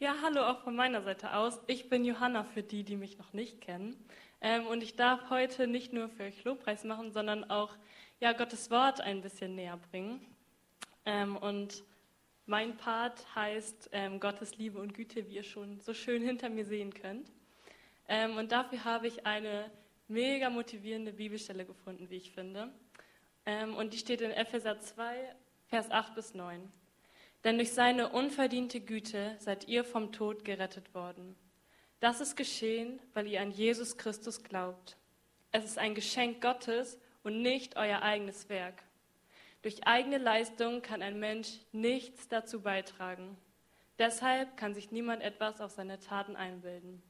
Ja, hallo auch von meiner Seite aus. Ich bin Johanna für die, die mich noch nicht kennen. Ähm, und ich darf heute nicht nur für euch Lobpreis machen, sondern auch ja, Gottes Wort ein bisschen näher bringen. Ähm, und mein Part heißt ähm, Gottes Liebe und Güte, wie ihr schon so schön hinter mir sehen könnt. Ähm, und dafür habe ich eine mega motivierende Bibelstelle gefunden, wie ich finde. Ähm, und die steht in Epheser 2, Vers 8 bis 9. Denn durch seine unverdiente Güte seid ihr vom Tod gerettet worden. Das ist geschehen, weil ihr an Jesus Christus glaubt. Es ist ein Geschenk Gottes und nicht euer eigenes Werk. Durch eigene Leistung kann ein Mensch nichts dazu beitragen. Deshalb kann sich niemand etwas auf seine Taten einbilden.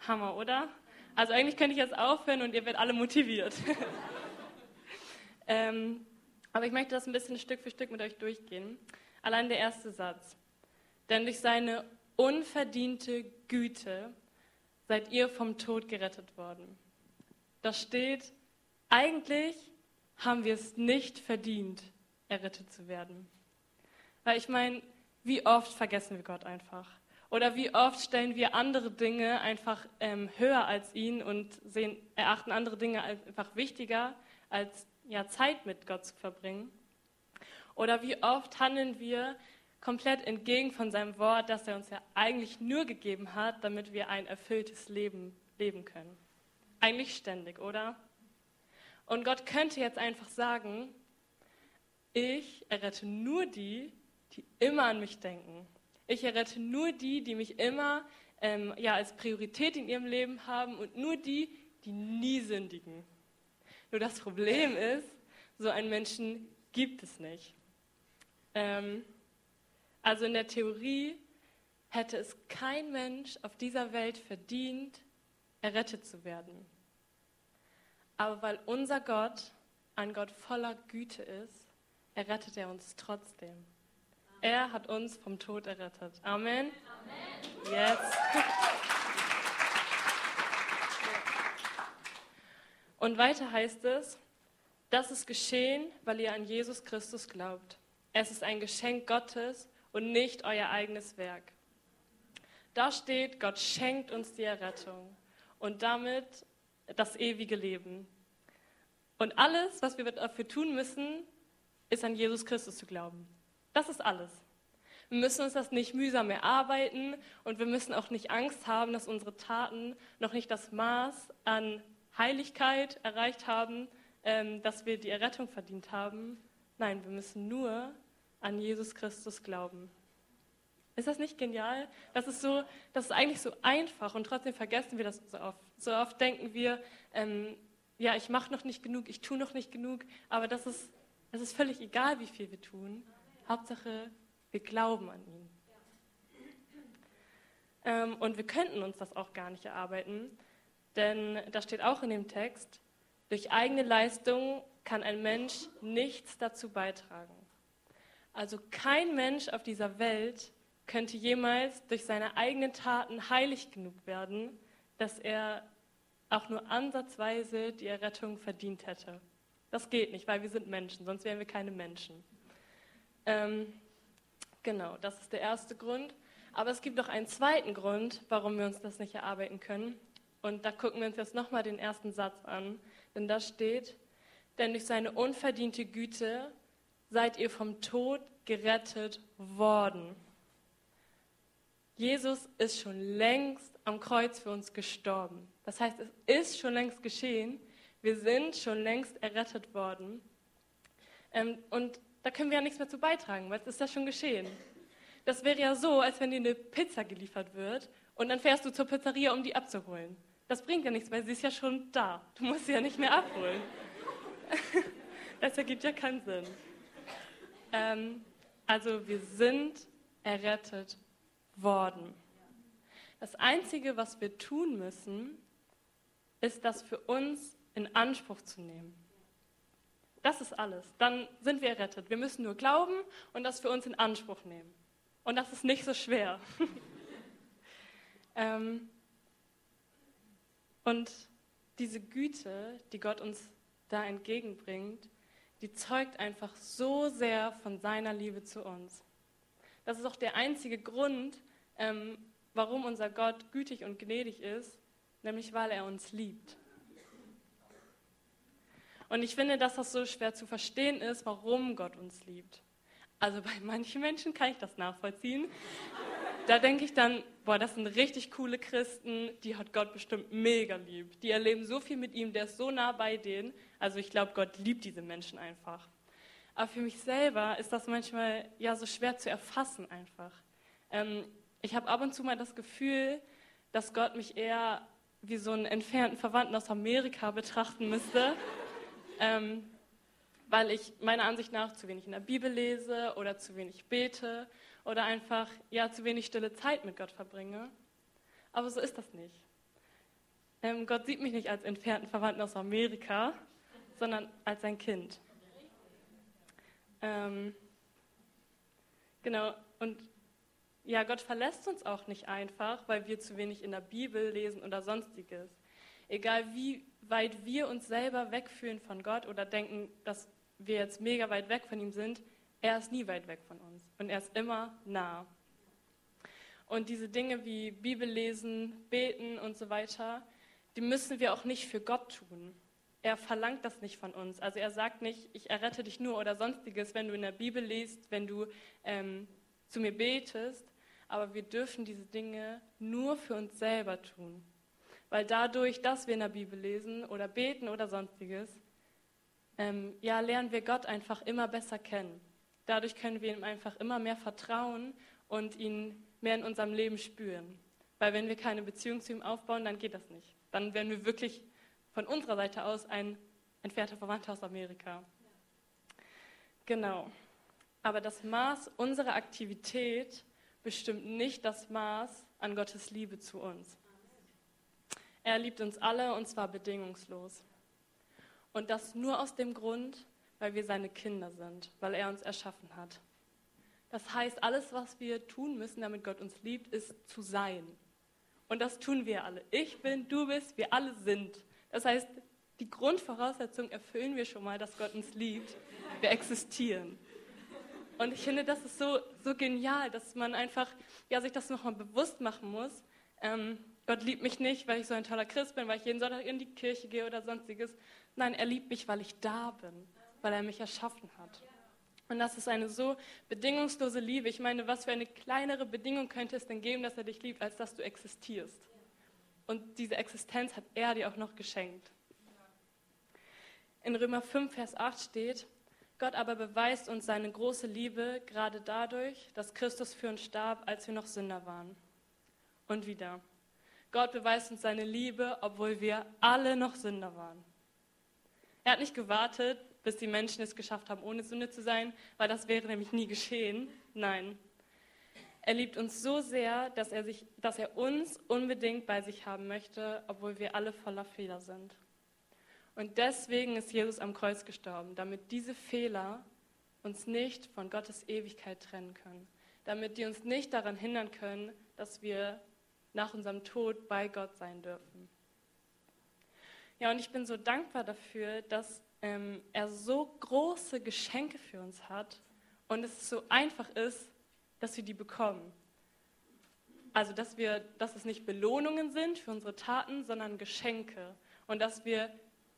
Hammer, oder? Also eigentlich könnte ich jetzt aufhören und ihr werdet alle motiviert. ähm, aber ich möchte das ein bisschen Stück für Stück mit euch durchgehen. Allein der erste Satz. Denn durch seine unverdiente Güte seid ihr vom Tod gerettet worden. Da steht, eigentlich haben wir es nicht verdient, errettet zu werden. Weil ich meine, wie oft vergessen wir Gott einfach? Oder wie oft stellen wir andere Dinge einfach ähm, höher als ihn und sehen, erachten andere Dinge einfach wichtiger, als ja, Zeit mit Gott zu verbringen? Oder wie oft handeln wir komplett entgegen von seinem Wort, das er uns ja eigentlich nur gegeben hat, damit wir ein erfülltes Leben leben können? Eigentlich ständig, oder? Und Gott könnte jetzt einfach sagen, ich errette nur die, die immer an mich denken. Ich errette nur die, die mich immer ähm, ja, als Priorität in ihrem Leben haben und nur die, die nie sündigen. Nur das Problem ist, so einen Menschen gibt es nicht. Ähm, also in der Theorie hätte es kein Mensch auf dieser Welt verdient, errettet zu werden. Aber weil unser Gott ein Gott voller Güte ist, errettet er uns trotzdem. Er hat uns vom Tod errettet. Amen. Amen. Yes. Und weiter heißt es, das ist geschehen, weil ihr an Jesus Christus glaubt. Es ist ein Geschenk Gottes und nicht euer eigenes Werk. Da steht, Gott schenkt uns die Errettung und damit das ewige Leben. Und alles, was wir dafür tun müssen, ist an Jesus Christus zu glauben. Das ist alles. Wir müssen uns das nicht mühsam erarbeiten und wir müssen auch nicht Angst haben, dass unsere Taten noch nicht das Maß an Heiligkeit erreicht haben, ähm, dass wir die Errettung verdient haben. Nein, wir müssen nur an Jesus Christus glauben. Ist das nicht genial? Das ist, so, das ist eigentlich so einfach und trotzdem vergessen wir das so oft. So oft denken wir, ähm, ja, ich mache noch nicht genug, ich tue noch nicht genug, aber das ist, das ist völlig egal, wie viel wir tun. Hauptsache, wir glauben an ihn. Ähm, und wir könnten uns das auch gar nicht erarbeiten, denn da steht auch in dem Text, durch eigene Leistung kann ein Mensch nichts dazu beitragen. Also kein Mensch auf dieser Welt könnte jemals durch seine eigenen Taten heilig genug werden, dass er auch nur ansatzweise die Errettung verdient hätte. Das geht nicht, weil wir sind Menschen, sonst wären wir keine Menschen. Ähm, genau, das ist der erste Grund. Aber es gibt noch einen zweiten Grund, warum wir uns das nicht erarbeiten können. Und da gucken wir uns jetzt nochmal den ersten Satz an. Denn da steht, denn durch seine unverdiente Güte seid ihr vom Tod gerettet worden. Jesus ist schon längst am Kreuz für uns gestorben. Das heißt, es ist schon längst geschehen. Wir sind schon längst errettet worden. Ähm, und da können wir ja nichts mehr zu beitragen, weil es ist ja schon geschehen. Das wäre ja so, als wenn dir eine Pizza geliefert wird und dann fährst du zur Pizzeria, um die abzuholen. Das bringt ja nichts, weil sie ist ja schon da. Du musst sie ja nicht mehr abholen. das ergibt ja keinen Sinn. Ähm, also wir sind errettet worden. Das Einzige, was wir tun müssen, ist das für uns in Anspruch zu nehmen. Das ist alles. Dann sind wir errettet. Wir müssen nur glauben und das für uns in Anspruch nehmen. Und das ist nicht so schwer. ähm, und diese Güte, die Gott uns da entgegenbringt, die zeugt einfach so sehr von seiner Liebe zu uns. Das ist auch der einzige Grund, ähm, warum unser Gott gütig und gnädig ist, nämlich weil er uns liebt. Und ich finde, dass das so schwer zu verstehen ist, warum Gott uns liebt. Also bei manchen Menschen kann ich das nachvollziehen. Da denke ich dann, boah, das sind richtig coole Christen, die hat Gott bestimmt mega lieb. Die erleben so viel mit ihm, der ist so nah bei denen. Also ich glaube, Gott liebt diese Menschen einfach. Aber für mich selber ist das manchmal ja so schwer zu erfassen einfach. Ähm, ich habe ab und zu mal das Gefühl, dass Gott mich eher wie so einen entfernten Verwandten aus Amerika betrachten müsste, ähm, weil ich meiner Ansicht nach zu wenig in der Bibel lese oder zu wenig bete oder einfach ja zu wenig stille Zeit mit Gott verbringe. Aber so ist das nicht. Ähm, Gott sieht mich nicht als entfernten Verwandten aus Amerika, sondern als sein Kind. Ähm, genau, und ja, Gott verlässt uns auch nicht einfach, weil wir zu wenig in der Bibel lesen oder sonstiges. Egal wie weit wir uns selber wegfühlen von Gott oder denken, dass wir jetzt mega weit weg von ihm sind, er ist nie weit weg von uns und er ist immer nah. Und diese Dinge wie Bibel lesen, beten und so weiter, die müssen wir auch nicht für Gott tun. Er verlangt das nicht von uns. Also er sagt nicht, ich errette dich nur oder sonstiges, wenn du in der Bibel liest, wenn du ähm, zu mir betest, aber wir dürfen diese Dinge nur für uns selber tun. Weil dadurch, dass wir in der Bibel lesen oder beten oder sonstiges, ähm, ja, lernen wir Gott einfach immer besser kennen. Dadurch können wir ihm einfach immer mehr vertrauen und ihn mehr in unserem Leben spüren. Weil wenn wir keine Beziehung zu ihm aufbauen, dann geht das nicht. Dann werden wir wirklich von unserer Seite aus ein entfernter Verwandter aus Amerika. Genau. Aber das Maß unserer Aktivität bestimmt nicht das Maß an Gottes Liebe zu uns. Er liebt uns alle und zwar bedingungslos. Und das nur aus dem Grund, weil wir seine Kinder sind, weil er uns erschaffen hat. Das heißt, alles, was wir tun müssen, damit Gott uns liebt, ist zu sein. Und das tun wir alle. Ich bin, du bist, wir alle sind. Das heißt, die Grundvoraussetzung erfüllen wir schon mal, dass Gott uns liebt. Wir existieren. Und ich finde, das ist so, so genial, dass man einfach ja, sich das nochmal bewusst machen muss. Ähm, Gott liebt mich nicht, weil ich so ein toller Christ bin, weil ich jeden Sonntag in die Kirche gehe oder sonstiges. Nein, er liebt mich, weil ich da bin, weil er mich erschaffen hat. Und das ist eine so bedingungslose Liebe. Ich meine, was für eine kleinere Bedingung könnte es denn geben, dass er dich liebt, als dass du existierst? Und diese Existenz hat er dir auch noch geschenkt. In Römer 5, Vers 8 steht, Gott aber beweist uns seine große Liebe gerade dadurch, dass Christus für uns starb, als wir noch Sünder waren. Und wieder. Gott beweist uns seine Liebe, obwohl wir alle noch Sünder waren. Er hat nicht gewartet, bis die Menschen es geschafft haben, ohne Sünde zu sein, weil das wäre nämlich nie geschehen. Nein. Er liebt uns so sehr, dass er, sich, dass er uns unbedingt bei sich haben möchte, obwohl wir alle voller Fehler sind. Und deswegen ist Jesus am Kreuz gestorben, damit diese Fehler uns nicht von Gottes Ewigkeit trennen können, damit die uns nicht daran hindern können, dass wir nach unserem Tod bei Gott sein dürfen. Ja, und ich bin so dankbar dafür, dass ähm, er so große Geschenke für uns hat und es so einfach ist, dass wir die bekommen. Also, dass, wir, dass es nicht Belohnungen sind für unsere Taten, sondern Geschenke. Und dass wir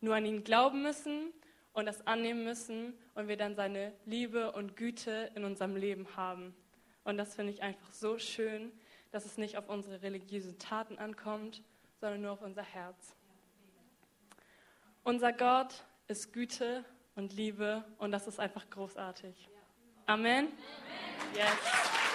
nur an ihn glauben müssen und das annehmen müssen und wir dann seine Liebe und Güte in unserem Leben haben. Und das finde ich einfach so schön, dass es nicht auf unsere religiösen Taten ankommt, sondern nur auf unser Herz. Unser Gott ist Güte und Liebe und das ist einfach großartig. Amen. Amen. Yes.